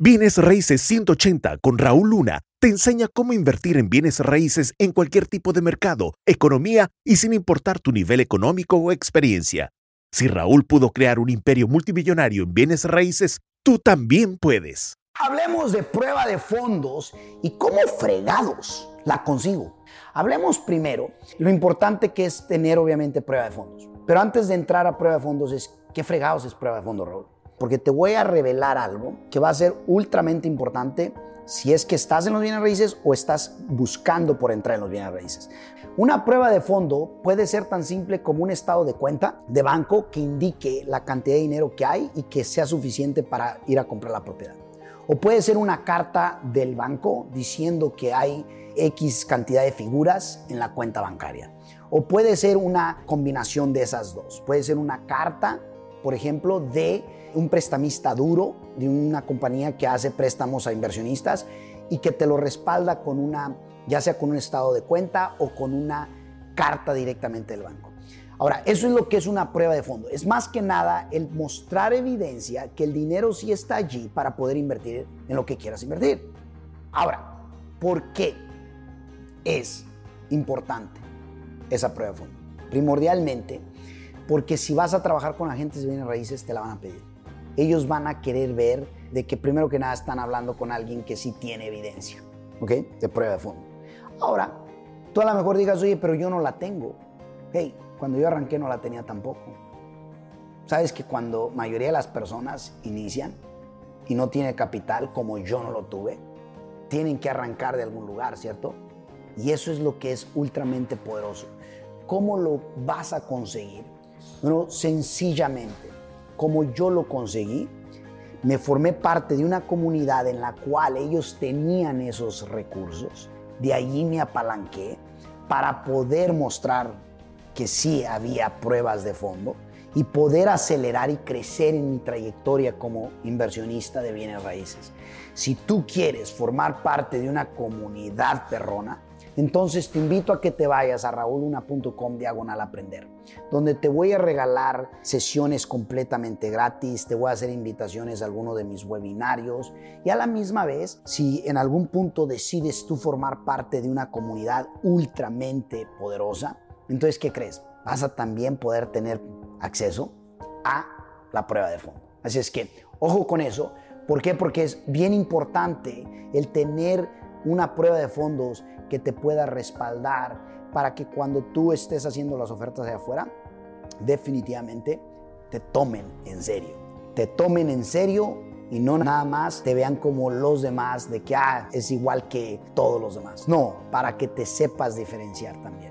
Bienes Raíces 180 con Raúl Luna te enseña cómo invertir en bienes raíces en cualquier tipo de mercado, economía y sin importar tu nivel económico o experiencia. Si Raúl pudo crear un imperio multimillonario en bienes raíces, tú también puedes. Hablemos de prueba de fondos y cómo fregados la consigo. Hablemos primero lo importante que es tener obviamente prueba de fondos. Pero antes de entrar a prueba de fondos es qué fregados es prueba de fondos, Raúl porque te voy a revelar algo que va a ser ultramente importante si es que estás en los bienes raíces o estás buscando por entrar en los bienes raíces. Una prueba de fondo puede ser tan simple como un estado de cuenta de banco que indique la cantidad de dinero que hay y que sea suficiente para ir a comprar la propiedad. O puede ser una carta del banco diciendo que hay X cantidad de figuras en la cuenta bancaria. O puede ser una combinación de esas dos. Puede ser una carta, por ejemplo, de un prestamista duro de una compañía que hace préstamos a inversionistas y que te lo respalda con una, ya sea con un estado de cuenta o con una carta directamente del banco. Ahora, eso es lo que es una prueba de fondo. Es más que nada el mostrar evidencia que el dinero sí está allí para poder invertir en lo que quieras invertir. Ahora, ¿por qué es importante esa prueba de fondo? Primordialmente, porque si vas a trabajar con agentes de bienes raíces, te la van a pedir ellos van a querer ver de que primero que nada están hablando con alguien que sí tiene evidencia, ¿ok? De prueba de fondo. Ahora, tú a lo mejor digas, oye, pero yo no la tengo. Hey, cuando yo arranqué no la tenía tampoco. Sabes que cuando mayoría de las personas inician y no tiene capital, como yo no lo tuve, tienen que arrancar de algún lugar, ¿cierto? Y eso es lo que es ultramente poderoso. ¿Cómo lo vas a conseguir? Bueno, sencillamente como yo lo conseguí, me formé parte de una comunidad en la cual ellos tenían esos recursos. De allí me apalanqué para poder mostrar que sí había pruebas de fondo y poder acelerar y crecer en mi trayectoria como inversionista de bienes raíces. Si tú quieres formar parte de una comunidad perrona, entonces te invito a que te vayas a rauluna.com diagonal aprender, donde te voy a regalar sesiones completamente gratis, te voy a hacer invitaciones a alguno de mis webinarios y a la misma vez, si en algún punto decides tú formar parte de una comunidad ultramente poderosa, entonces ¿qué crees? Vas a también poder tener acceso a la prueba de fondo. Así es que, ojo con eso. ¿Por qué? Porque es bien importante el tener una prueba de fondos que te pueda respaldar para que cuando tú estés haciendo las ofertas de afuera, definitivamente te tomen en serio. Te tomen en serio y no nada más te vean como los demás de que ah, es igual que todos los demás. No, para que te sepas diferenciar también.